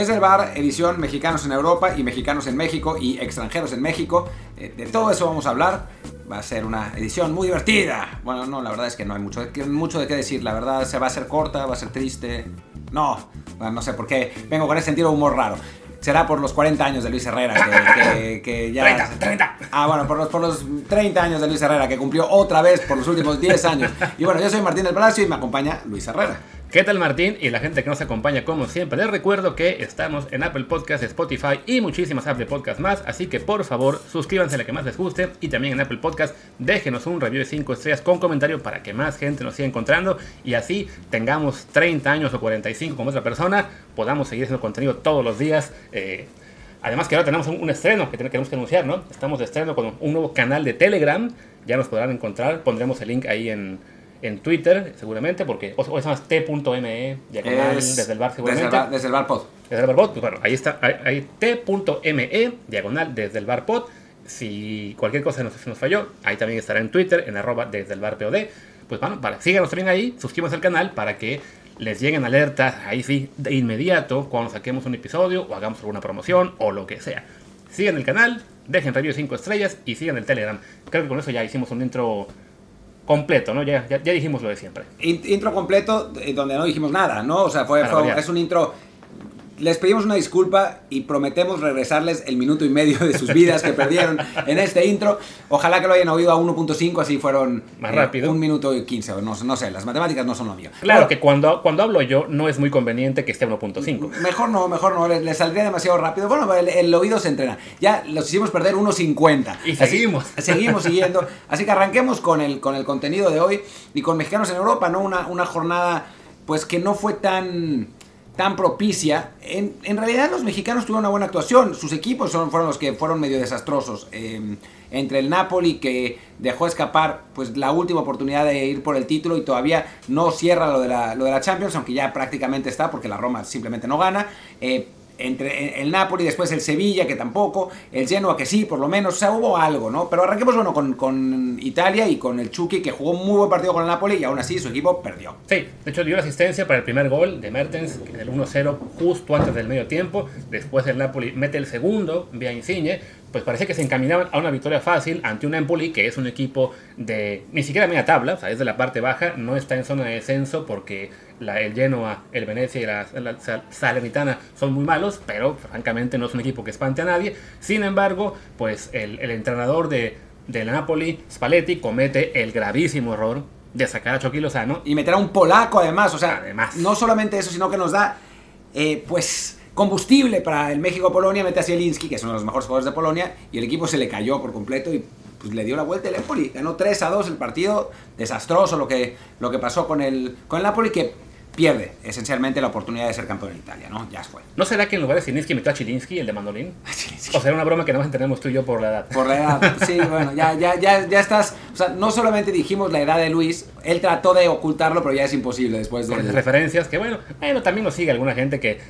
Desde el bar, edición Mexicanos en Europa y Mexicanos en México y extranjeros en México. Eh, de todo eso vamos a hablar. Va a ser una edición muy divertida. Bueno, no, la verdad es que no hay mucho, mucho de qué decir. La verdad se va a ser corta, va a ser triste. No, no sé por qué. Vengo con ese sentido de humor raro será por los 40 años de Luis Herrera, que, ya... 30, 30. Ah, bueno, por los, por los 30 años de Luis Herrera, que cumplió otra vez por los últimos 10 años. Y bueno, yo soy Martín del Palacio y me acompaña Luis Herrera. ¿Qué tal Martín? Y la gente que nos acompaña como siempre, les recuerdo que estamos en Apple Podcasts, Spotify y muchísimas apps de podcast más, así que por favor suscríbanse a la que más les guste y también en Apple Podcast déjenos un review de 5 estrellas con comentario para que más gente nos siga encontrando y así tengamos 30 años o 45 como otra persona, podamos seguir haciendo contenido todos los días. Eh, además que ahora tenemos un, estreno que tenemos que anunciar, ¿no? Estamos de estreno con un nuevo canal de Telegram, ya nos podrán encontrar, pondremos el link ahí en en Twitter, seguramente, porque o, es más t.me, diagonal, desde el bar, seguramente. Desde el bar, pod. Desde el bar pod, pues bueno, ahí está, ahí, t.me, diagonal, desde el bar pod. Si cualquier cosa nos, nos falló, ahí también estará en Twitter, en arroba desde el bar pod. Pues bueno, vale, síganos también ahí, suscríbanse al canal para que les lleguen alertas, ahí sí, de inmediato, cuando saquemos un episodio o hagamos alguna promoción o lo que sea. Sigan el canal, dejen review 5 estrellas y sigan el Telegram. Creo que con eso ya hicimos un intro completo, ¿no? Ya, ya, dijimos lo de siempre. Intro completo eh, donde no dijimos nada, ¿no? O sea, fue, es un intro les pedimos una disculpa y prometemos regresarles el minuto y medio de sus vidas que perdieron en este intro. Ojalá que lo hayan oído a 1.5, así fueron más rápido. un minuto y 15, no, no sé, las matemáticas no son lo mío. Claro que cuando, cuando hablo yo no es muy conveniente que esté 1.5. Mejor no, mejor no, les, saldría demasiado rápido. Bueno, el, oído se entrena. Ya los hicimos perder 1.50. Y seguimos. seguimos siguiendo. Así que arranquemos con el, con el contenido de hoy y con Mexicanos en Europa, ¿no? Una, una jornada pues que no fue tan tan propicia. En, en, realidad los mexicanos tuvieron una buena actuación. Sus equipos son, fueron los que fueron medio desastrosos. Em, entre el Napoli que dejó escapar pues la última oportunidad de ir por el título y todavía no cierra lo de la, lo de la Champions, aunque ya prácticamente está porque la Roma simplemente no gana. Eh, entre el Napoli, después el Sevilla, que tampoco, el Genoa, que sí, por lo menos, o sea, hubo algo, ¿no? Pero arranquemos, bueno, con, con, Italia y con el Chucky, que jugó un muy buen partido con el Napoli y aún así su equipo perdió. Sí, de hecho dio la asistencia para el primer gol de Mertens, el 1-0 justo antes del medio tiempo, después el Napoli mete el segundo vía Insigne, pues parece que se encaminaban a una victoria fácil ante un Empoli que es un equipo de ni siquiera media tabla, o sea, es de la parte baja, no está en zona de descenso porque la, el Genoa, el Venecia y la, Salernitana son muy malos, pero francamente no es un equipo que espante a nadie. Sin embargo, pues el, entrenador de, de Napoli, Spalletti, comete el gravísimo error de sacar a Chucky Lozano. Y meter a un polaco además, o sea, además. no solamente eso, sino que nos da, eh, pues combustible para el México-Polonia, mete a Zielinski, que es uno de los mejores jugadores de Polonia, y el equipo se le cayó por completo y pues, le dio la vuelta el Empoli. Ganó 3 a 2 el partido, desastroso lo que, lo que pasó con el, con el Napoli, que pierde esencialmente la oportunidad de ser campeón en Italia, ¿no? Ya fue. ¿No será que en lugar de Zielinski metió a Chilinski, el de mandolín? o será una broma que no entendemos tú y yo por la edad. Por la edad, sí, bueno, ya, ya, ya, ya estás... O sea, no solamente dijimos la edad de Luis, él trató de ocultarlo, pero ya es imposible después de... Las referencias, que bueno, bueno, también nos sigue alguna gente que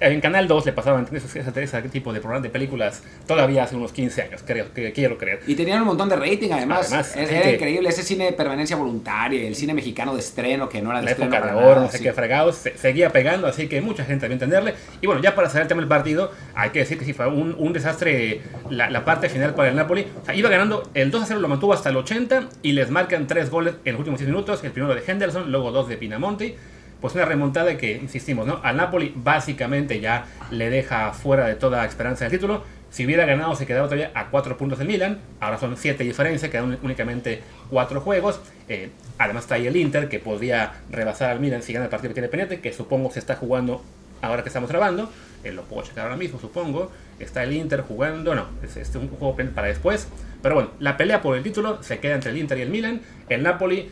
en Canal 2 le pasaban ese, ese, tipo de programas de películas todavía hace unos 15 años, creo, que quiero creer. Y tenían un montón de rating además. era increíble ese cine de permanencia voluntaria, el cine mexicano de estreno que no era de la estreno. época de oro, no sé qué fregados, seguía pegando, así que mucha gente debe entenderle. Y bueno, ya para cerrar el tema del partido, hay que decir que sí fue un, un desastre la, la, parte final para el Napoli. O sea, iba ganando, el 2 a 0 lo mantuvo hasta el 80 y les marcan tres goles en los últimos 10 minutos, el primero de Henderson, luego dos de Pinamonti pues una remontada que, insistimos, ¿no? Al Napoli básicamente ya le deja fuera de toda esperanza del título. Si hubiera ganado se quedaba todavía a 4 puntos del Milan, ahora son 7 diferencias, quedan únicamente 4 juegos. Eh, además está ahí el Inter que podría rebasar al Milan si gana el partido que tiene pendiente, que supongo se está jugando ahora que estamos grabando. Eh, lo puedo checar ahora mismo, supongo. Está el Inter jugando, no, es, es un juego para después. Pero bueno, la pelea por el título se queda entre el Inter y el Milan. El Napoli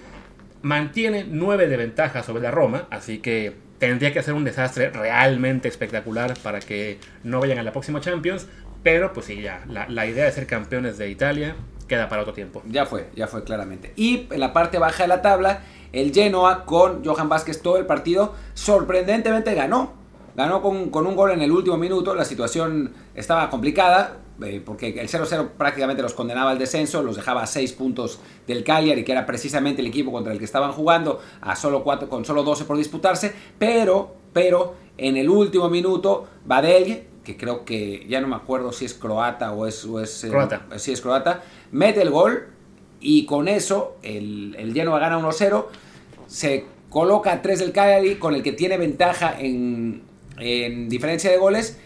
mantiene 9 de ventaja sobre la Roma, así que tendría que ser un desastre realmente espectacular para que no vayan a la próxima Champions, pero pues sí, ya, la, idea de ser campeones de Italia queda para otro tiempo. Ya fue, ya fue claramente. Y en la parte baja de la tabla, el Genoa con Johan Vázquez todo el partido sorprendentemente ganó. Ganó con, con un gol en el último minuto, la situación estaba complicada, eh, porque el 0-0 prácticamente los condenaba al descenso, los dejaba a 6 puntos del Cagliari, que era precisamente el equipo contra el que estaban jugando, a solo 4, con solo 12 por disputarse, pero pero en el último minuto Badel, que creo que ya no me acuerdo si es croata o es... es eh, croata. sí, es croata, mete el gol y con eso el, el Genoa gana 1-0, se coloca a 3 del Cagliari con el que tiene ventaja en, en diferencia de goles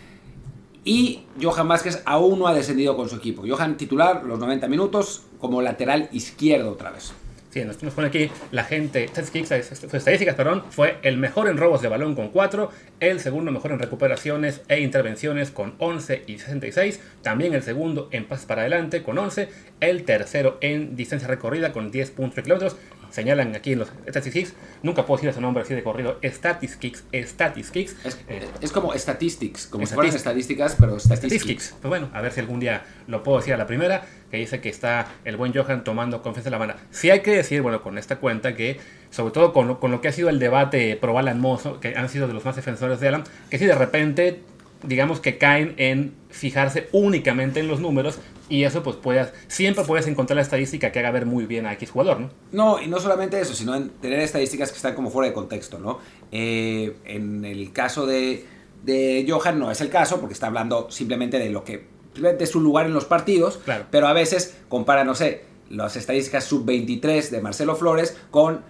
y Johan Vázquez aún no ha descendido con su equipo. Johan titular los 90 minutos como lateral izquierdo otra vez. Sí, nos, pone aquí la gente, estadísticas, perdón, fue el mejor en robos de balón con 4, el segundo mejor en recuperaciones e intervenciones con 11 y 66, también el segundo en pases para adelante con 11, el tercero en distancia recorrida con 10 puntos kilómetros señalan aquí en los Statistics, nunca puedo decir ese nombre así de corrido, Statistics, Statistics. Es, eh, es como Statistics, como si fueran estadísticas, pero Statistics. Pues bueno, a ver si algún día lo puedo decir a la primera, que dice que está el buen Johan tomando confianza en la banda. Sí hay que decir, bueno, con esta cuenta que, sobre todo con lo, con lo que ha sido el debate pro Alan Mozo, que han sido de los más defensores de Alan, que si de repente digamos que caen en fijarse únicamente en los números y eso pues puedes, siempre puedes encontrar la estadística que haga ver muy bien a X jugador, ¿no? No, y no solamente eso, sino en tener estadísticas que están como fuera de contexto, ¿no? Eh, en el caso de, de Johan no es el caso porque está hablando simplemente de lo que de su lugar en los partidos, claro. pero a veces compara, no sé, las estadísticas sub-23 de Marcelo Flores con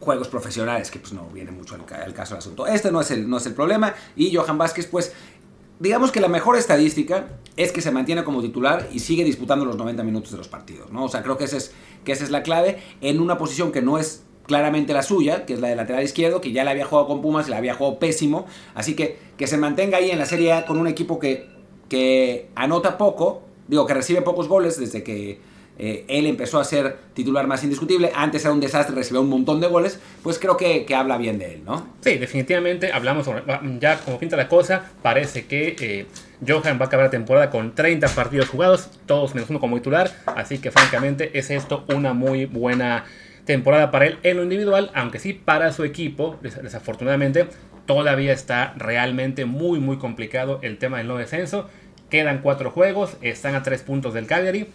juegos profesionales, que pues no viene mucho al, caso del asunto. Este no es, el, no es el problema y Johan Vázquez pues digamos que la mejor estadística es que se mantiene como titular y sigue disputando los 90 minutos de los partidos, ¿no? O sea, creo que, ese es, que esa es la clave en una posición que no es claramente la suya, que es la de lateral izquierdo, que ya la había jugado con Pumas y la había jugado pésimo, así que que se mantenga ahí en la Serie A con un equipo que, que anota poco, digo, que recibe pocos goles desde que eh, él empezó a ser titular más indiscutible, antes era un desastre, recibió un montón de goles, pues creo que, habla bien de él, ¿no? Sí, definitivamente hablamos ya como pinta la cosa, parece que eh, Johan va a acabar la temporada con 30 partidos jugados, todos menos uno como titular, así que francamente es esto una muy buena temporada para él en lo individual, aunque sí para su equipo, desafortunadamente, todavía está realmente muy muy complicado el tema del no descenso. Quedan cuatro juegos, están a tres puntos del Cagliari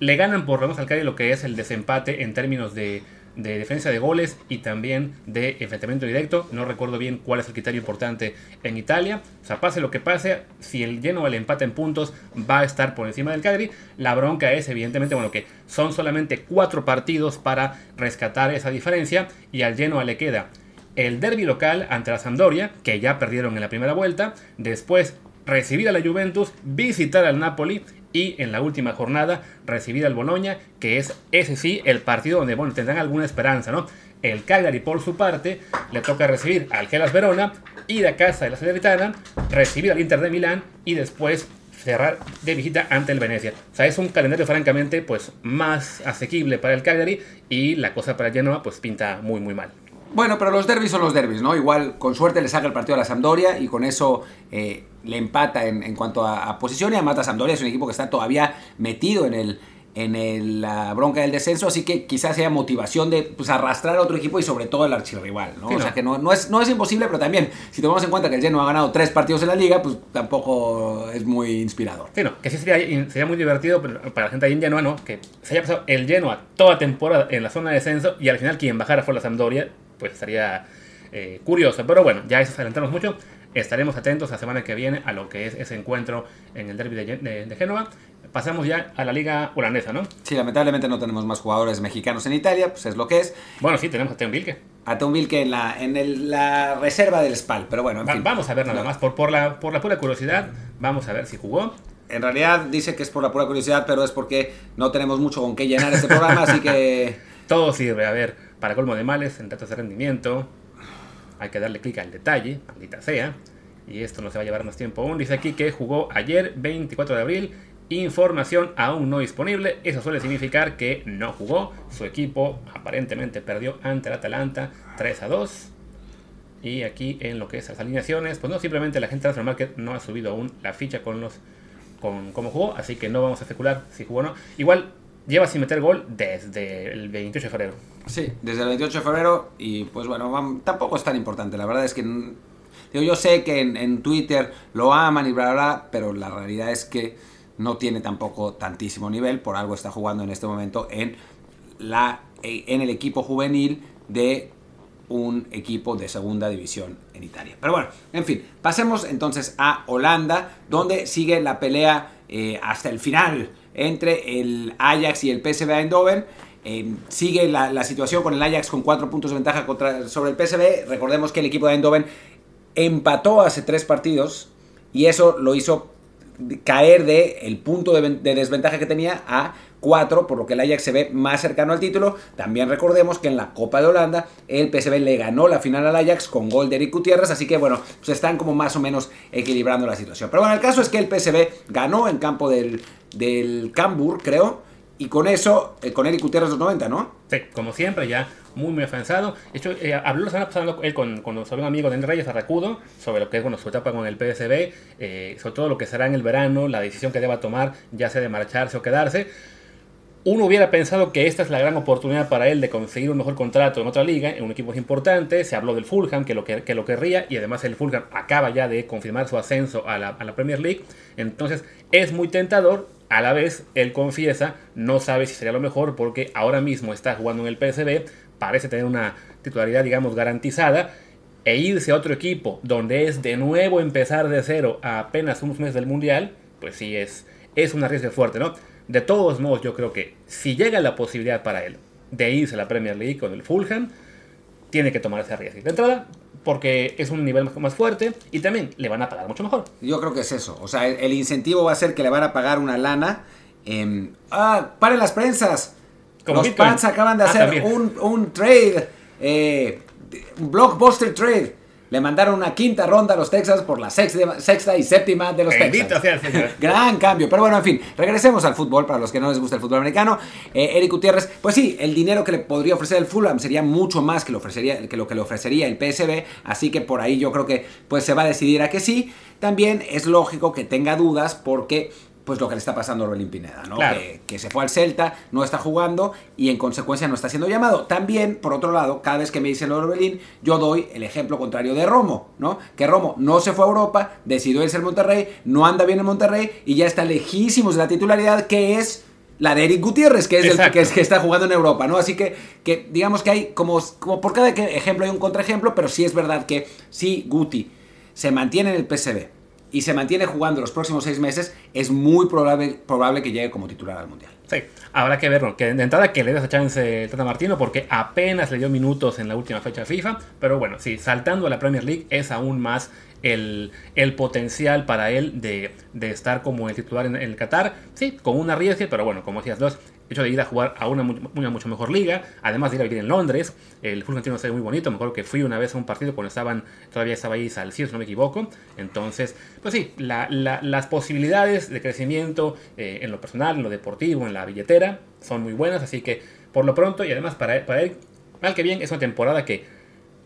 le ganan por lo menos al Cali lo que es el desempate en términos de, defensa de goles y también de enfrentamiento directo. No recuerdo bien cuál es el criterio importante en Italia. O sea, pase lo que pase, si el lleno el empate en puntos va a estar por encima del Cagliari. La bronca es evidentemente, bueno, que son solamente cuatro partidos para rescatar esa diferencia y al lleno le queda el derby local ante la Sampdoria, que ya perdieron en la primera vuelta, después recibir a la Juventus, visitar al Napoli y en la última jornada recibir al Boloña, que es ese sí el partido donde bueno, tendrán alguna esperanza, ¿no? El Cagliari por su parte le toca recibir al Gelas Verona, ir a casa de la Salernitana, recibir al Inter de Milán y después cerrar de visita ante el Venecia. O sea, es un calendario francamente pues más asequible para el Cagliari y la cosa para Genoa pues pinta muy muy mal. Bueno, pero los derbis son los derbis, ¿no? Igual con suerte le saca el partido a la Sampdoria y con eso eh, le empata en, cuanto a, posición y además la Sampdoria es un equipo que está todavía metido en el en la bronca del descenso, así que quizás sea motivación de pues, arrastrar a otro equipo y sobre todo el archirrival, ¿no? o sea que no, no, es, no es imposible, pero también si tomamos en cuenta que el Genoa ha ganado tres partidos en la liga, pues tampoco es muy inspirador. Sí, no, que sí sería, sería muy divertido para la gente ahí en Genoa, ¿no? Que se haya pasado el Genoa toda temporada en la zona de descenso y al final quien bajara fue la Sampdoria, pues estaría eh, curioso. Pero bueno, ya eso adelantamos mucho. Estaremos atentos la semana que viene a lo que es ese encuentro en el derby de, de, Génova. Pasamos ya a la liga holandesa, ¿no? Sí, lamentablemente no tenemos más jugadores mexicanos en Italia, pues es lo que es. Bueno, sí, tenemos a Teun Vilke. A Teun Vilke en la, en la reserva del SPAL, pero bueno, en fin. Vamos a ver nada más, por, por, la, por la pura curiosidad, vamos a ver si jugó. En realidad dice que es por la pura curiosidad, pero es porque no tenemos mucho con qué llenar este programa, así que... Todo sirve, a ver, para colmo de males, en datos de rendimiento, hay que darle clic al detalle, maldita sea. Y esto no se va a llevar más tiempo aún. Dice aquí que jugó ayer, 24 de abril. Información aún no disponible. Eso suele significar que no jugó. Su equipo aparentemente perdió ante el Atalanta 3 a 2. Y aquí en lo que es las alineaciones, pues no, simplemente la gente de Transfer Market no ha subido aún la ficha con los con cómo jugó, así que no vamos a especular si jugó o no. Igual lleva sin meter gol desde el 28 de febrero. Sí, desde el 28 de febrero y pues bueno, tampoco es tan importante. La verdad es que digo, yo sé que en, Twitter lo aman y bla, bla, bla, pero la realidad es que no tiene tampoco tantísimo nivel. Por algo está jugando en este momento en, la, en el equipo juvenil de un equipo de segunda división en Italia. Pero bueno, en fin, pasemos entonces a Holanda, donde sigue la pelea eh, hasta el final entre el Ajax y el PSV Eindhoven. Eh, sigue la, situación con el Ajax con cuatro puntos de ventaja contra, sobre el PSV. Recordemos que el equipo de Eindhoven empató hace tres partidos y eso lo hizo caer de el punto de, desventaja que tenía a 4, por lo que el Ajax se ve más cercano al título. También recordemos que en la Copa de Holanda el PSV le ganó la final al Ajax con gol de Eric Gutiérrez, así que bueno, pues están como más o menos equilibrando la situación. Pero bueno, el caso es que el PSV ganó en campo del, del Cambur, creo, y con eso, eh, con Eric Gutiérrez los 90, ¿no? Sí, como siempre, ya muy, muy afianzado. De hecho, eh, habló la semana pasada él con, con un amigo de Reyes Arracudo sobre lo que es bueno, su etapa con el PSB, eh, sobre todo lo que será en el verano, la decisión que deba tomar, ya sea de marcharse o quedarse. Uno hubiera pensado que esta es la gran oportunidad para él de conseguir un mejor contrato en otra liga, en un equipo importante. Se habló del Fulham, que lo, que, que lo querría, y además el Fulham acaba ya de confirmar su ascenso a la, Premier League. Entonces es muy tentador a la vez, él confiesa, no sabe si sería lo mejor porque ahora mismo está jugando en el PSB, parece tener una titularidad, digamos, garantizada, e irse a otro equipo donde es de nuevo empezar de cero a apenas unos meses del Mundial, pues sí es, es un arriesgue fuerte, ¿no? De todos modos, yo creo que si llega la posibilidad para él de irse a la Premier League con el Fulham, tiene que tomar ese riesgo. De entrada, porque es un nivel más fuerte y también le van a pagar mucho mejor. Yo creo que es eso. O sea, el, incentivo va a ser que le van a pagar una lana. ah, paren las prensas. Los Pats acaban de ah, hacer un, un, trade, eh, un blockbuster trade le mandaron una quinta ronda a los Texans por la sexta, y séptima de los Texans. Gran cambio. Pero bueno, en fin, regresemos al fútbol para los que no les gusta el fútbol americano. Eh, Eric Gutiérrez, pues sí, el dinero que le podría ofrecer el Fulham sería mucho más que lo, ofrecería, que lo que le ofrecería el PSB. Así que por ahí yo creo que pues se va a decidir a que sí. También es lógico que tenga dudas porque pues lo que le está pasando a Orbelín Pineda, ¿no? Que, se fue al Celta, no está jugando y en consecuencia no está siendo llamado. También, por otro lado, cada vez que me dicen Orbelín, yo doy el ejemplo contrario de Romo, ¿no? Que Romo no se fue a Europa, decidió irse al Monterrey, no anda bien en Monterrey y ya está lejísimos de la titularidad que es la de Eric Gutiérrez, que es el que, que, está jugando en Europa, ¿no? Así que, que digamos que hay como, como por cada ejemplo hay un contraejemplo, pero sí es verdad que si Guti se mantiene en el PSV y se mantiene jugando los próximos seis meses, es muy probable, probable que llegue como titular al Mundial. Sí, habrá que verlo. Que de entrada que le des a chance Tata Martino porque apenas le dio minutos en la última fecha FIFA. Pero bueno, sí, saltando a la Premier League es aún más el, el potencial para él de, de, estar como el titular en, el Qatar. Sí, con una riesgo, pero bueno, como decías dos, hecho de ir a jugar a una, una, mucho mejor liga, además de ir a vivir en Londres, el fútbol tiene un muy bonito, me acuerdo que fui una vez a un partido cuando estaban, todavía estaba ahí Salcido, si no me equivoco, entonces, pues sí, las posibilidades de crecimiento eh, en lo personal, en lo deportivo, en la billetera, son muy buenas, así que por lo pronto, y además para, para él, mal que bien, es una temporada que,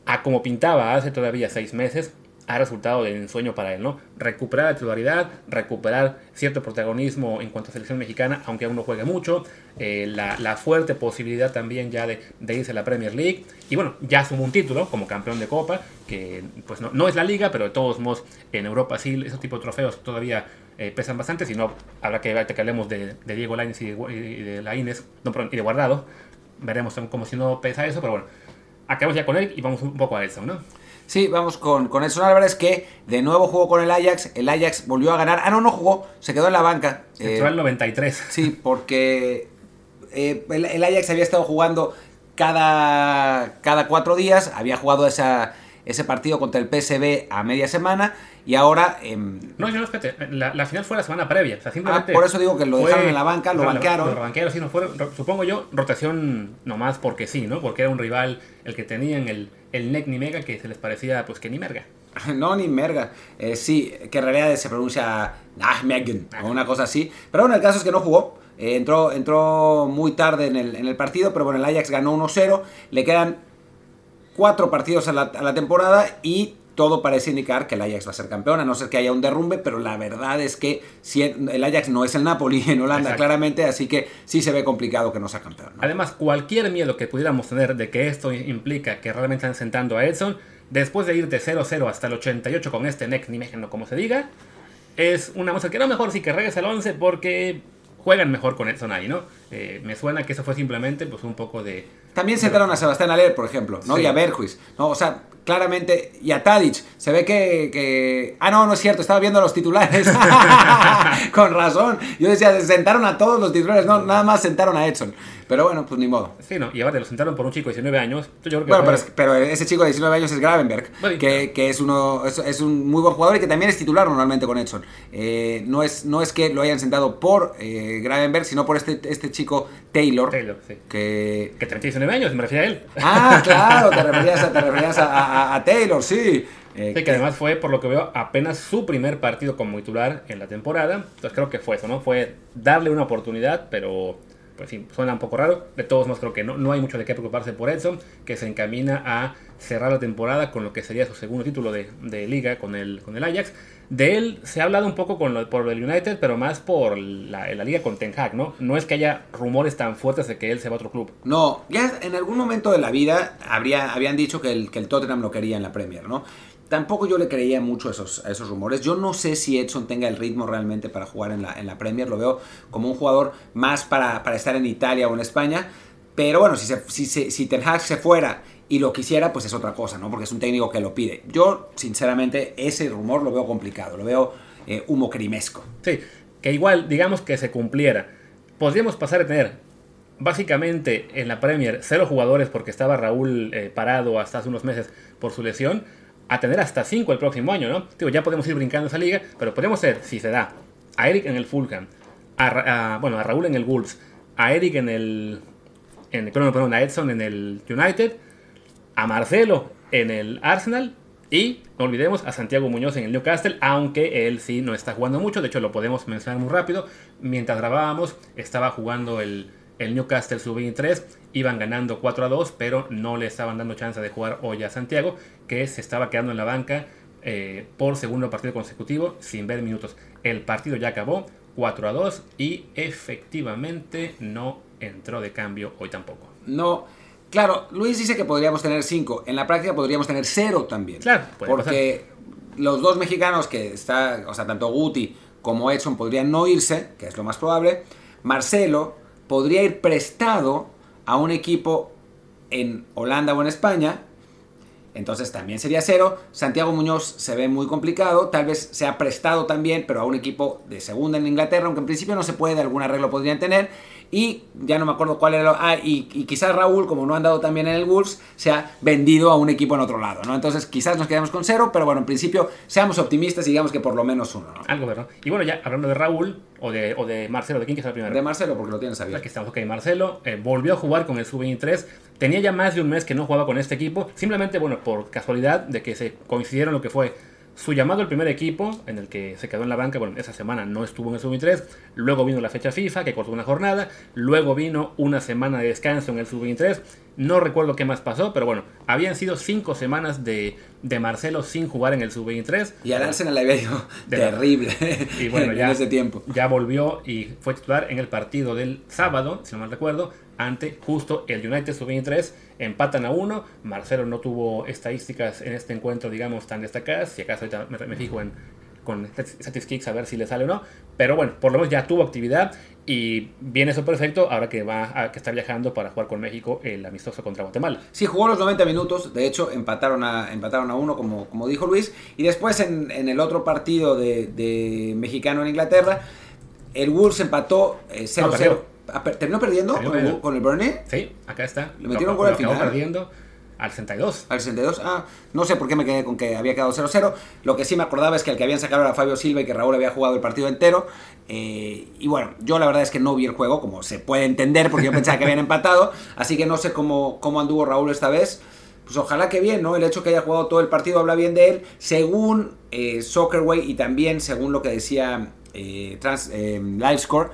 a como pintaba hace todavía seis meses, ha resultado de ensueño para él, ¿no? Recuperar la titularidad, recuperar cierto protagonismo en cuanto a selección mexicana, aunque aún no juegue mucho, eh, la, fuerte posibilidad también ya de, irse a la Premier League, y bueno, ya sumó un título como campeón de Copa, que pues no, es la liga, pero de todos modos en Europa sí, esos tipos de trofeos todavía eh, pesan bastante, si no, habrá que, que hablemos de, Diego Lainez y de, la Lainez, no, y de Guardado, veremos como si no pesa eso, pero bueno, acabamos ya con él y vamos un poco a eso, ¿no? Sí, vamos con, con Edson Álvarez que de nuevo jugó con el Ajax. El Ajax volvió a ganar. Ah, no, no jugó. Se quedó en la banca. Entró el 93. Sí, porque eh, el, Ajax había estado jugando cada, cada cuatro días. Había jugado esa, ese partido contra el PSB a media semana. Y ahora. Em, no, yo no, espérate. La, final fue la semana previa. O sea, simplemente ah, por eso digo que lo dejaron en la banca, lo banquearon. Lo, banquearon, sí, no fue, supongo yo, rotación nomás porque sí, ¿no? Porque era un rival el que tenían el el Nec ni Mega que se les parecía pues que ni merga. No, ni merga. Eh, sí, que en realidad se pronuncia Nahmegen o una cosa así. Pero bueno, el caso es que no jugó. Eh, entró, entró muy tarde en el, en el partido, pero bueno, el Ajax ganó 1-0. Le quedan cuatro partidos a la, a la temporada y todo parece indicar que el Ajax va a ser campeón, a no ser que haya un derrumbe, pero la verdad es que si el Ajax no es el Napoli en Holanda, claramente, así que sí se ve complicado que no sea campeón. Además, cualquier miedo que pudiéramos tener de que esto implica que realmente están sentando a Edson, después de ir de 0-0 hasta el 88 con este Neck ni como se diga, es una cosa que no mejor sí que regrese al 11 porque juegan mejor con Edson ahí, ¿no? Eh, me suena que eso fue simplemente pues un poco de... También sentaron a Sebastián Aller, por ejemplo, ¿no? Sí. Y a Berjuis, ¿no? O sea, claramente, y a Tadic, se ve que, que- Ah, no, no es cierto, estaba viendo los titulares. Con razón. Yo decía, sentaron a todos los titulares, no, nada más sentaron a Edson. Pero bueno, pues ni modo. Sí, no, y ahora lo sentaron por un chico de 19 años. Yo creo que Bueno, fue- pero, es- pero ese chico de 19 años es Gravenberg, Bueno, que, que es, uno, es, es un muy buen jugador y que también es titular normalmente con Edson. Eh, no, es, no es que lo hayan sentado por eh, Gravenberg, sino por este, este chico Taylor, Taylor, sí. que, Que también tiene 19 años, me refiero a él. Ah, claro, te referías a, te referías a, a- a Taylor, sí. Eh, Sí, que además fue, por lo que veo, apenas su primer partido como titular en la temporada. Entonces creo que fue eso, ¿no? Fue darle una oportunidad, pero pues sí, suena un poco raro. De todos modos, creo que no, no hay mucho de qué preocuparse por Edson, que se encamina a cerrar la temporada con lo que sería su segundo título de, de liga con el, con el Ajax. De él se ha hablado un poco con por el United, pero más por la, la liga con Ten Hag, ¿no? No es que haya rumores tan fuertes de que él se va a otro club. No, ya en algún momento de la vida habría, habían dicho que el, que el Tottenham lo quería en la Premier, ¿no? Tampoco yo le creía mucho a esos, a esos rumores. Yo no sé si Edson tenga el ritmo realmente para jugar en la, en la Premier. Lo veo como un jugador más para, para estar en Italia o en España. Pero bueno, si, se, si, si Ten Hag se fuera y lo quisiera, pues es otra cosa, ¿no? Porque es un técnico que lo pide. Yo, sinceramente, ese rumor lo veo complicado. Lo veo eh, humo crimesco. Sí, que igual, digamos que se cumpliera. Podríamos pasar a tener básicamente en la Premier cero jugadores porque estaba Raúl eh, parado hasta hace unos meses por su lesión, a tener hasta cinco el próximo año, ¿no? Digo, ya podemos ir brincando esa liga, pero podemos ser, si se da, a Eric en el Fulham, a, bueno, a Raúl en el Wolves, a Eric en el, en, perdón, a Edson en el United, a Marcelo en el Arsenal y no olvidemos a Santiago Muñoz en el Newcastle, aunque él sí no está jugando mucho, de hecho lo podemos mencionar muy rápido. Mientras grabábamos estaba jugando el, el Newcastle sub-23, iban ganando 4 a 2, pero no le estaban dando chance de jugar hoy a Santiago, que se estaba quedando en la banca eh, por segundo partido consecutivo sin ver minutos. El partido ya acabó 4 a 2 y efectivamente no entró de cambio hoy tampoco. No, claro, Luis dice que podríamos tener 5. En la práctica podríamos tener 0 también. Claro, puede Porque los dos mexicanos que está, o sea, tanto Guti como Edson podrían no irse, que es lo más probable. Marcelo podría ir prestado a un equipo en Holanda o en España. Entonces también sería cero. Santiago Muñoz se ve muy complicado. Tal vez sea prestado también, pero a un equipo de segunda en Inglaterra, aunque en principio no se puede, algún arreglo podrían tener. Y ya no me acuerdo cuál era. Ah, y, y quizás Raúl, como no ha andado también en el Wolves, se ha vendido a un equipo en otro lado, ¿no? Entonces quizás nos quedamos con cero, pero bueno, en principio seamos optimistas y digamos que por lo menos uno, ¿no? Algo, ¿verdad? Y bueno, ya hablando de Raúl o de, o de Marcelo, ¿de quién que es el primero? De Marcelo, porque lo tienes abierto. Aquí estamos, ok, Marcelo eh, volvió a jugar con el Sub-23. Tenía ya más de un mes que no jugaba con este equipo. Simplemente, bueno, por casualidad de que se coincidieron lo que fue su llamado al primer equipo, en el que se quedó en la banca. Bueno, esa semana no estuvo en el Sub-23. Luego vino la fecha FIFA, que cortó una jornada. Luego vino una semana de descanso en el Sub-23. No recuerdo qué más pasó, pero bueno, habían sido cinco semanas de, de Marcelo sin jugar en el Sub-23. Y al Arsenal le había ido terrible Y bueno, en ya, ese tiempo. ya volvió y fue titular en el partido del sábado, si no mal recuerdo, ante justo el United Sub-23. Empatan a uno. Marcelo no tuvo estadísticas en este encuentro, digamos, tan destacadas. Si acaso ahorita me, me fijo en con Statistics a ver si le sale o no. Pero bueno, por lo menos ya tuvo actividad y viene eso perfecto ahora que va a que está viajando para jugar con México el amistoso contra Guatemala. Sí, jugó los 90 minutos, de hecho empataron a, empataron a uno, como, como dijo Luis, y después en, en el otro partido de, de mexicano en Inglaterra, el Wolves empató eh, 0-0. No, perdió. Ah, ¿Terminó perdiendo con, el, con el Burnley? Sí, acá está. Le metieron gol al final. perdiendo al 62. Al 62. Ah, no sé por qué me quedé con que había quedado 0-0. Lo que sí me acordaba es que el que habían sacado era Fabio Silva y que Raúl había jugado el partido entero. Eh, y bueno, yo la verdad es que no vi el juego, como se puede entender, porque yo pensaba que habían empatado. Así que no sé cómo, cómo anduvo Raúl esta vez. Pues ojalá que bien, ¿no? El hecho que haya jugado todo el partido habla bien de él. Según eh, Soccerway y también según lo que decía eh, Trans, eh, Livescore,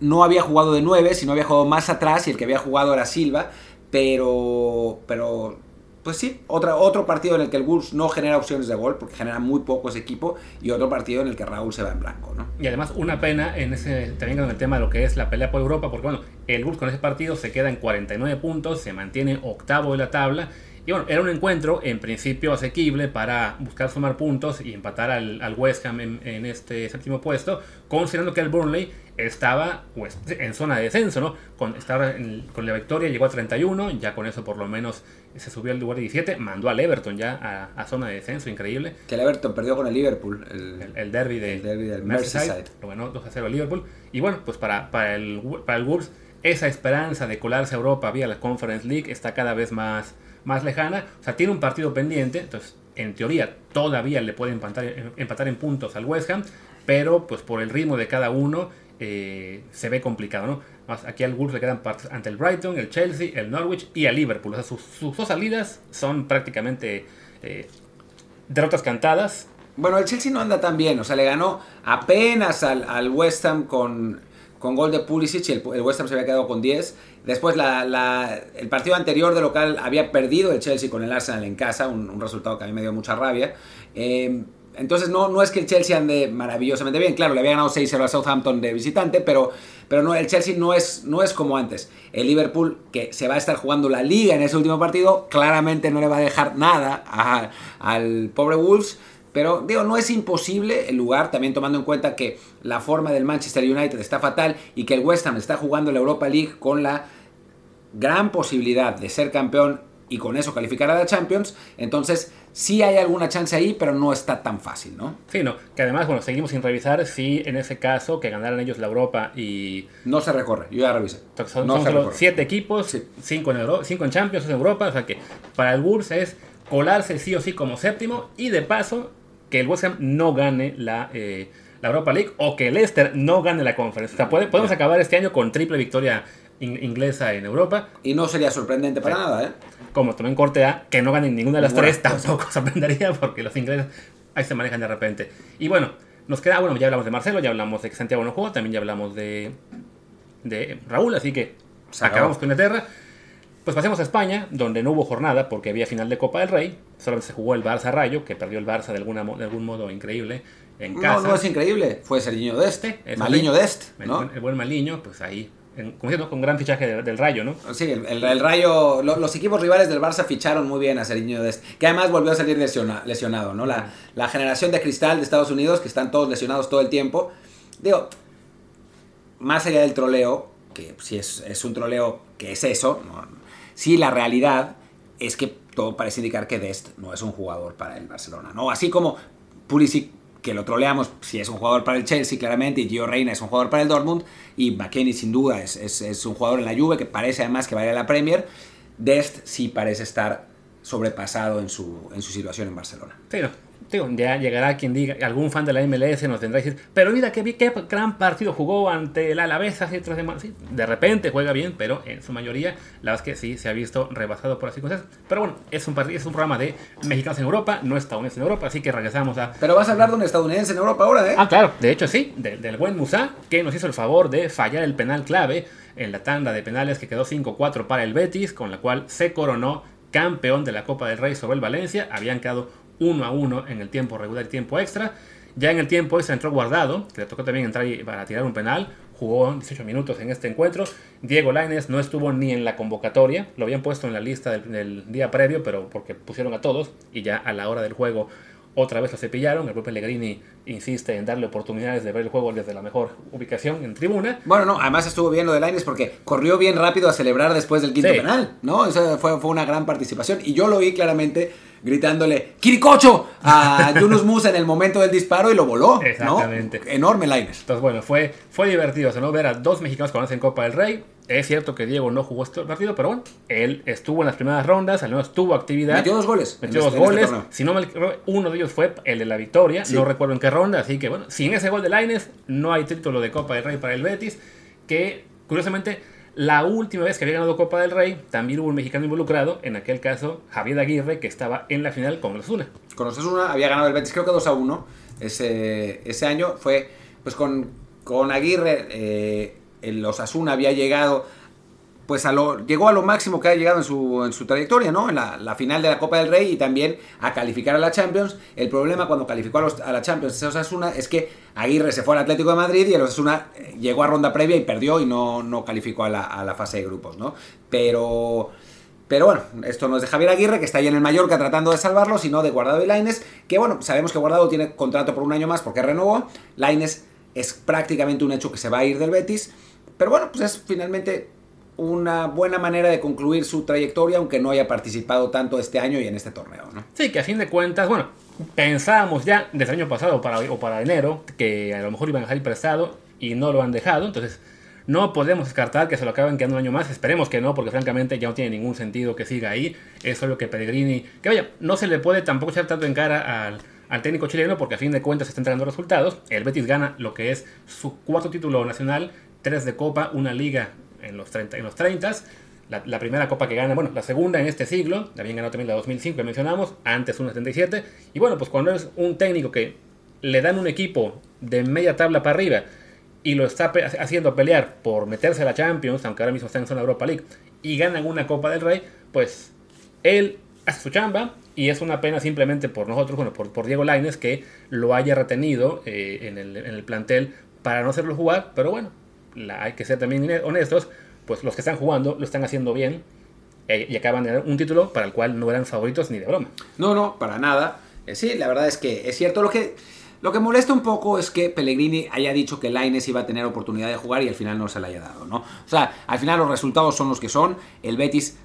no había jugado de 9, sino había jugado más atrás y el que había jugado era Silva. Pero, pero pues sí, otra, otro partido en el que el Wolves no genera opciones de gol, porque genera muy poco ese equipo, y otro partido en el que Raúl se va en blanco, ¿no? Y además una pena en ese también con el tema de lo que es la pelea por Europa, porque bueno, el Wolves con ese partido se queda en 49 puntos, se mantiene octavo de la tabla Y bueno, era un encuentro en principio asequible para buscar sumar puntos y empatar al, al West Ham en, en, este séptimo puesto, considerando que el Burnley estaba pues, en zona de descenso, ¿no? Con, estaba en, con la victoria llegó a 31, ya con eso por lo menos se subió al lugar 17, mandó al Everton ya a, a, zona de descenso, increíble. Que el Everton perdió con el Liverpool. El, el, el derby, de, el derby del Merseyside. Merseyside. Lo ganó 2 a 0 al Liverpool. Y bueno, pues para, para, el, para el Wolves esa esperanza de colarse a Europa vía la Conference League está cada vez más, más lejana. O sea, tiene un partido pendiente, entonces en teoría todavía le puede empatar, empatar en puntos al West Ham, pero pues por el ritmo de cada uno eh, se ve complicado, ¿no? Aquí al Wolves le quedan partidos ante el Brighton, el Chelsea, el Norwich y el Liverpool. O sea, sus, dos salidas son prácticamente eh, derrotas cantadas. Bueno, el Chelsea no anda tan bien, o sea, le ganó apenas al, al West Ham con con gol de Pulisic el, el, West Ham se había quedado con 10. Después la, el partido anterior de local había perdido el Chelsea con el Arsenal en casa, un, resultado que a mí me dio mucha rabia. Eh, entonces no, no es que el Chelsea ande maravillosamente bien, claro, le había ganado 6-0 al Southampton de visitante, pero, pero no, el Chelsea no es, no es como antes. El Liverpool, que se va a estar jugando la liga en ese último partido, claramente no le va a dejar nada a, al pobre Wolves. Pero digo, no es imposible el lugar, también tomando en cuenta que la forma del Manchester United está fatal y que el West Ham está jugando la Europa League con la gran posibilidad de ser campeón y con eso calificar a la Champions. Entonces, sí hay alguna chance ahí, pero no está tan fácil, ¿no? Sí, no. Que además, bueno, seguimos sin revisar si en ese caso que ganaran ellos la Europa y. No se recorre, yo ya revisé. Son, no son solo siete equipos, sí. cinco, en Euro, cinco en Champions, en Europa. O sea que para el Wolves es colarse sí o sí como séptimo y de paso que el West Ham no gane la, eh, la Europa League o que el Leicester no gane la Conference. O sea, puede, podemos acabar este año con triple victoria in inglesa en Europa. Y no sería sorprendente para sí. nada, ¿eh? Como en corte A, que no ganen ninguna de las bueno, tres, tampoco sorprendería porque los ingleses ahí se manejan de repente. Y bueno, nos queda, bueno, ya hablamos de Marcelo, ya hablamos de que Santiago no jugó, también ya hablamos de, de Raúl, así que acabamos con Inglaterra. Pues pasemos a España, donde no hubo jornada porque había final de Copa del Rey. Solamente se jugó el Barça Rayo, que perdió el Barça de, alguna, de algún modo increíble en casa. No, no es increíble, fue Serginho Dest, Maliño Dest, ¿no? El, el, buen Maliño, pues ahí, en, con gran fichaje del, del, Rayo, ¿no? Sí, el, el, el Rayo, lo, los equipos rivales del Barça ficharon muy bien a Serginho Dest, que además volvió a salir lesiona, lesionado, ¿no? La, la generación de cristal de Estados Unidos, que están todos lesionados todo el tiempo. Digo, más allá del troleo, que si es, es un troleo que es eso, no, Sí, la realidad es que todo parece indicar que Dest no es un jugador para el Barcelona, ¿no? Así como Pulisic, que lo troleamos, sí es un jugador para el Chelsea, claramente, y Gio Reina es un jugador para el Dortmund, y McKennie sin duda es, es, un jugador en la Juve que parece además que va a la Premier. Dest sí parece estar sobrepasado en su, en su situación en Barcelona. No. Digo, ya llegará quien diga, algún fan de la MLS nos tendrá que decir, pero mira qué, qué gran partido jugó ante el Alavés hace tres semanas. Sí, de repente juega bien, pero en su mayoría, la verdad es que sí se ha visto rebasado por las circunstancias. Pero bueno, es un, es un programa de mexicanos en Europa, no estadounidenses en Europa, así que regresamos a. Pero vas a hablar de un estadounidense en Europa ahora, ¿eh? Ah, claro, de hecho sí, de, del buen Musa, que nos hizo el favor de fallar el penal clave en la tanda de penales que quedó 5-4 para el Betis, con la cual se coronó campeón de la Copa del Rey sobre el Valencia. Habían quedado 1 a 1 en el tiempo regular y tiempo extra. Ya en el tiempo extra entró guardado, que le tocó también entrar para tirar un penal. Jugó 18 minutos en este encuentro. Diego Lainez no estuvo ni en la convocatoria. Lo habían puesto en la lista del, del, día previo, pero porque pusieron a todos. Y ya a la hora del juego otra vez lo cepillaron. El propio Pellegrini insiste en darle oportunidades de ver el juego desde la mejor ubicación en tribuna. Bueno, no, además estuvo bien lo de Lainez porque corrió bien rápido a celebrar después del quinto sí. penal, ¿no? Esa fue, fue una gran participación. Y yo lo vi claramente gritándole ¡Quiricocho! a Yunus Musa en el momento del disparo y lo voló. Exactamente. ¿no? Enorme Lainez. Entonces, bueno, fue, fue divertido ¿no? ver a dos mexicanos que en Copa del Rey. Es cierto que Diego no jugó este partido, pero bueno, él estuvo en las primeras rondas, al menos tuvo actividad. Metió dos goles. Metió dos goles. Este si no uno de ellos fue el de la victoria, sí. no recuerdo en qué ronda, así que bueno, sin ese gol de Lainez no hay título de Copa del Rey para el Betis, que curiosamente la última vez que había ganado Copa del Rey, también hubo un mexicano involucrado, en aquel caso Javier Aguirre, que estaba en la final con Osasuna. Con Osasuna había ganado el Betis, creo que 2 a 1 ese, ese año. Fue pues con, con Aguirre, eh, el Osasuna había llegado pues a lo, llegó a lo máximo que ha llegado en su, en su trayectoria, ¿no? En la, final de la Copa del Rey y también a calificar a la Champions. El problema cuando calificó a, los, a la Champions Osasuna es que Aguirre se fue al Atlético de Madrid y el Osasuna llegó a ronda previa y perdió y no, no calificó a la, a la fase de grupos, ¿no? Pero Pero bueno, esto no es de Javier Aguirre, que está ahí en el Mallorca tratando de salvarlo, sino de Guardado y Laines, que bueno, sabemos que Guardado tiene contrato por un año más porque renovó. Laines es prácticamente un hecho que se va a ir del Betis. Pero bueno, pues es finalmente una buena manera de concluir su trayectoria, aunque no haya participado tanto este año y en este torneo, ¿no? Sí, que a fin de cuentas, bueno, pensábamos ya desde el año pasado para, o para enero que a lo mejor iban a salir prestado y no lo han dejado, entonces no podemos descartar que se lo acaben quedando un año más, esperemos que no, porque francamente ya no tiene ningún sentido que siga ahí, es obvio que Pellegrini, que vaya, no se le puede tampoco echar tanto en cara al, al técnico chileno porque a fin de cuentas está entregando resultados, el Betis gana lo que es su cuarto título nacional, tres de Copa, una liga en los 30, en los 30 la, la, primera copa que gana, bueno, la segunda en este siglo, también ganó también la 2005 que mencionamos, antes una 77, y bueno, pues cuando es un técnico que le dan un equipo de media tabla para arriba y lo está haciendo pelear por meterse a la Champions, aunque ahora mismo está en zona Europa League, y ganan una Copa del Rey, pues él hace su chamba y es una pena simplemente por nosotros, bueno, por, por Diego Laines que lo haya retenido eh, en, el, en el plantel para no hacerlo jugar, pero bueno, la, hay que ser también honestos, pues los que están jugando lo están haciendo bien eh, y acaban de ganar un título para el cual no eran favoritos ni de broma. No, no, para nada. Eh, sí, la verdad es que es cierto. Lo que, lo que molesta un poco es que Pellegrini haya dicho que Laines iba a tener oportunidad de jugar y al final no se la haya dado, ¿no? O sea, al final los resultados son los que son. El Betis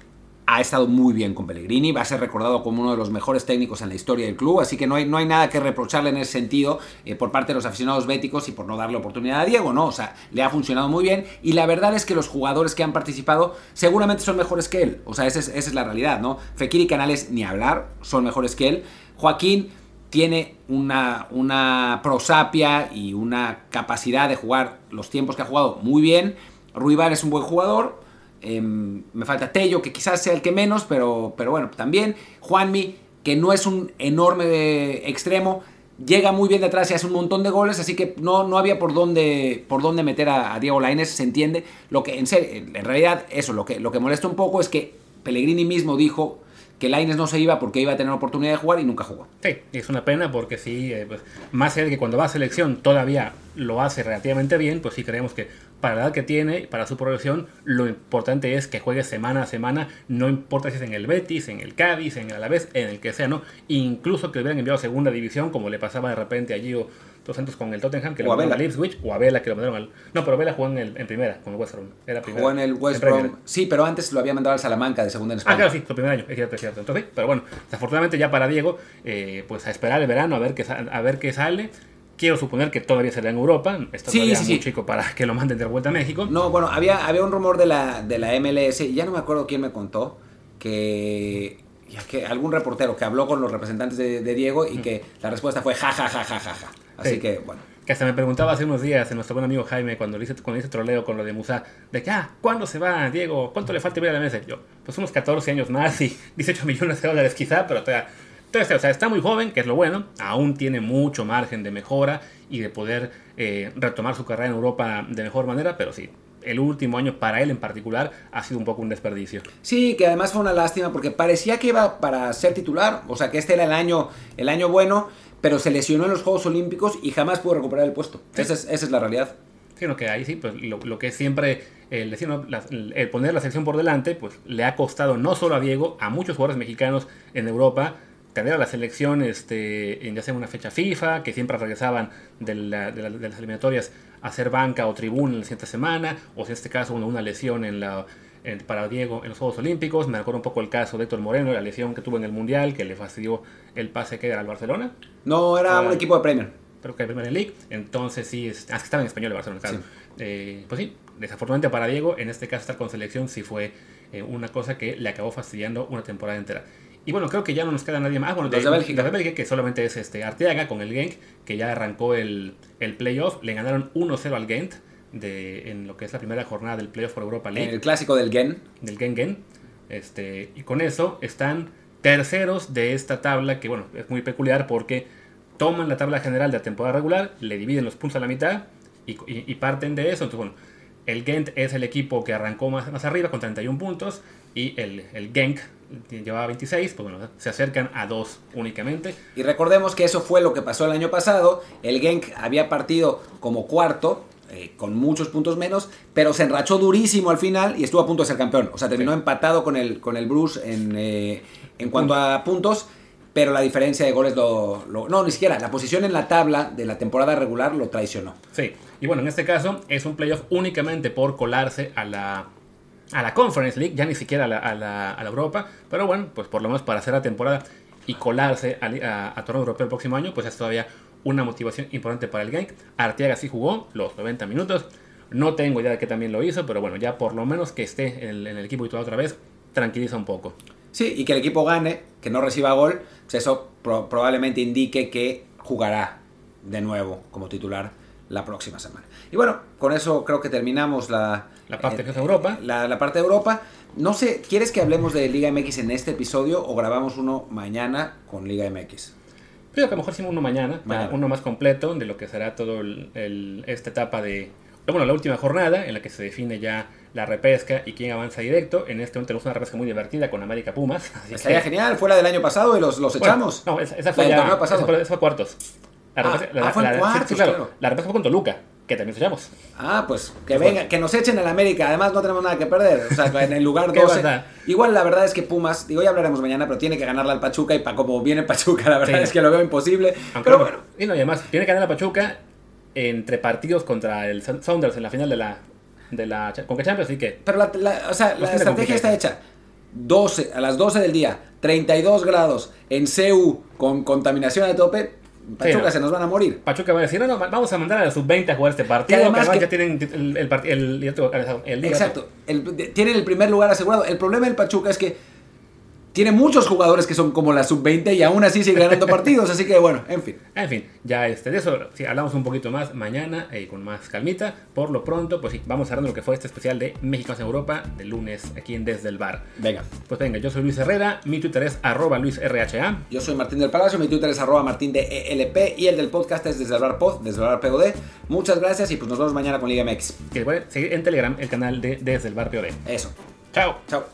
ha estado muy bien con Pellegrini, va a ser recordado como uno de los mejores técnicos en la historia del club, así que no hay, no hay nada que reprocharle en ese sentido eh, por parte de los aficionados béticos y por no darle oportunidad a Diego, ¿no? O sea, le ha funcionado muy bien y la verdad es que los jugadores que han participado seguramente son mejores que él, o sea, esa es, esa es la realidad, ¿no? Fekir y Canales, ni hablar, son mejores que él. Joaquín tiene una, una prosapia y una capacidad de jugar los tiempos que ha jugado muy bien. Ruibar es un buen jugador, eh, me falta Tello, que quizás sea el que menos, pero, pero bueno, también. Juanmi, que no es un enorme extremo, llega muy bien detrás y hace un montón de goles, así que no, no había por dónde, por dónde meter a, a Diego Lainez, se entiende. Lo que, en, serio, en realidad, eso, lo que, lo que molesta un poco es que Pellegrini mismo dijo que Laines no se iba porque iba a tener oportunidad de jugar y nunca jugó. Sí, es una pena porque sí, eh, pues, más allá de que cuando va a selección todavía lo hace relativamente bien, pues sí creemos que para la edad que tiene, para su progresión, lo importante es que juegue semana a semana, no importa si es en el Betis, en el Cádiz, en el Alavés, en el que sea, ¿no? Incluso que lo hubieran enviado a segunda división, como le pasaba de repente allí o dos Santos con el Tottenham, que O lo mandaron al Ipswich, o a Vela, que lo mandaron al... No, pero Vela jugó en, el- en primera, con el West Brom. Era primera. Jugó en el West. Brom. Sí, pero antes lo había mandado al Salamanca de segunda en Ah, España. claro, sí, su primer año, es cierto, es cierto. Entonces, pero bueno, desafortunadamente ya para Diego, eh, pues a esperar el verano, a ver qué, a ver qué sale. Quiero suponer que todavía será en Europa, está Sí, todavía sí, muy sí. chico para que lo manden de vuelta a México. No, bueno, había, había un rumor de la, de la MLS, ya no me acuerdo quién me contó, que, que algún reportero que habló con los representantes de, de Diego y que la respuesta fue ja, ja, ja, ja, ja, ja. Así Sí. que, bueno. Que hasta me preguntaba hace unos días, nuestro buen amigo Jaime, cuando le hice, cuando le hice troleo con lo de Musa, de que, ah, ¿cuándo se va, Diego? ¿Cuánto le falta ir a la mesa? Yo, pues unos 14 años más y 18 millones de dólares quizá, pero todavía, está, o sea, está muy joven, que es lo bueno, aún tiene mucho margen de mejora y de poder eh, retomar su carrera en Europa de mejor manera, pero sí, el último año para él en particular ha sido un poco un desperdicio. Sí, que además fue una lástima porque parecía que iba para ser titular, o sea que este era el año, el año bueno, pero se lesionó en los Juegos Olímpicos y jamás pudo recuperar el puesto. Sí. Esa, es, esa es la realidad. Sino que ahí sí, pues lo, lo que siempre el, decir, ¿no? La- el poner la selección por delante, pues le ha costado no solo a Diego, a muchos jugadores mexicanos en Europa, tener a la selección este, en ya sea una fecha FIFA, que siempre regresaban de, la- de la- de las eliminatorias a hacer banca o tribuna en la siguiente semana, o si en este caso una, una lesión en la, en- para Diego en los Juegos Olímpicos. Me acuerdo un poco el caso de Héctor Moreno, la lesión que tuvo en el Mundial, que le fastidió el pase que era al Barcelona No era Ah. un equipo de Premier. pero que Premier League. Entonces sí, es, ah, estaba en español el Barcelona, claro. Sí. Eh, pues sí, desafortunadamente para Diego, en este caso estar con selección sí fue eh, una cosa que le acabó fastidiando una temporada entera. Y bueno, creo que ya no nos queda nadie más. Ah, bueno, Los de Bélgica. de Bélgica, que solamente es este Arteaga con el Genk, que ya arrancó el, el playoff. Le ganaron 1-0 al Gent de, en lo que es la primera jornada del playoff por Europa League El clásico del Gen. del Gengen. Este, y con eso están terceros de esta tabla, que bueno, es muy peculiar porque toman la tabla general de la temporada regular, le dividen los puntos a la mitad y, y- y parten de eso. Entonces, bueno, el Gent es el equipo que arrancó más, más arriba con 31 puntos y el, el Genk llevaba 26, pues bueno, se acercan a dos únicamente. Y recordemos que eso fue lo que pasó el año pasado. El Genk había partido como cuarto eh, con muchos puntos menos, pero se enrachó durísimo al final y estuvo a punto de ser campeón. O sea, terminó Sí. empatado con el, con el Bruce en, eh, en cuanto a puntos, pero la diferencia de goles lo, lo- No, ni siquiera. La posición en la tabla de la temporada regular lo traicionó. Sí, y bueno, en este caso es un playoff únicamente por colarse a la, a la Conference League, ya ni siquiera a la, a la- Europa, pero bueno, pues por lo menos para hacer la temporada y colarse a, a, torneo europeo el próximo año, pues es todavía una motivación importante para el Genk. Arteaga sí jugó los 90 minutos, no tengo idea de qué también lo hizo, pero bueno, ya por lo menos que esté en el, equipo titular otra vez, tranquiliza un poco. Sí, y que el equipo gane, que no reciba gol, pues eso pro- probablemente indique que jugará de nuevo como titular la próxima semana. Y bueno, con eso creo que terminamos la, La parte eh, que es Europa. La, la parte de Europa. No sé, ¿quieres que hablemos de Liga MX en este episodio o grabamos uno mañana con Liga MX? Creo que a lo mejor hicimos uno mañana, Mañana. uno más completo de lo que será todo el, el- esta etapa de, bueno, la última jornada en la que se define ya la repesca y quién avanza directo. En este momento tenemos una repesca muy divertida con América Pumas. Estaría que- genial, fue la del año pasado y los, los Bueno, echamos. no, esa, esa La fue del ya, esa fue, esa fue cuartos. La Ah, ah, fue en sí, cuartos, sí, claro. claro. La repesca fue con Toluca, que también nos echamos. Ah, pues que venga, que nos echen al América. Además, no tenemos nada que perder. O sea, en el lugar Qué 12. verdad. Igual la verdad es que Pumas, digo, ya hablaremos mañana, pero tiene que ganarle al Pachuca. Y para como viene Pachuca, la verdad Sí. es que lo veo imposible. Aunque pero bueno, y no, y además, tiene que ganar la Pachuca entre partidos contra el Sounders en la final de la, de la Conca Champions, así que pero la, la- o sea, la estrategia está hecha. 12, a las 12 del día, 32 grados en CU con contaminación a tope. Pachuca no. se nos van a morir. Pachuca va a decir, no, no, vamos a mandar a la sub-20 a jugar este partido. Y además que ya tienen el, el, el, el. Exacto. Tienen el primer lugar asegurado. El problema del Pachuca es que tiene muchos jugadores que son como la sub-20 y aún así sigue ganando partidos. Así que bueno, en fin. En fin, ya este, de eso sí, hablamos un poquito más mañana eh, con más calmita. Por lo pronto, pues sí, vamos cerrando lo que fue este especial de Mexicanos en Europa de lunes aquí en Desde el Bar. Venga. Pues venga, yo soy Luis Herrera, mi Twitter es arroba luisrha. Yo soy Martín del Palacio, mi Twitter es arroba martín de ELP y el del podcast es desde el bar pod, desde el bar POD. Muchas gracias y pues nos vemos mañana con Liga MX. Que pueden seguir en Telegram el canal de Desde el Bar POD. Eso. Chao. Chao.